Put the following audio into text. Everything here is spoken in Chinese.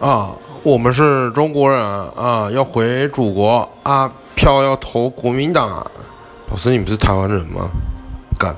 啊，我们是中国人，啊，要回祖国，啊，票要投国民党。老师，你不是台湾人吗？干。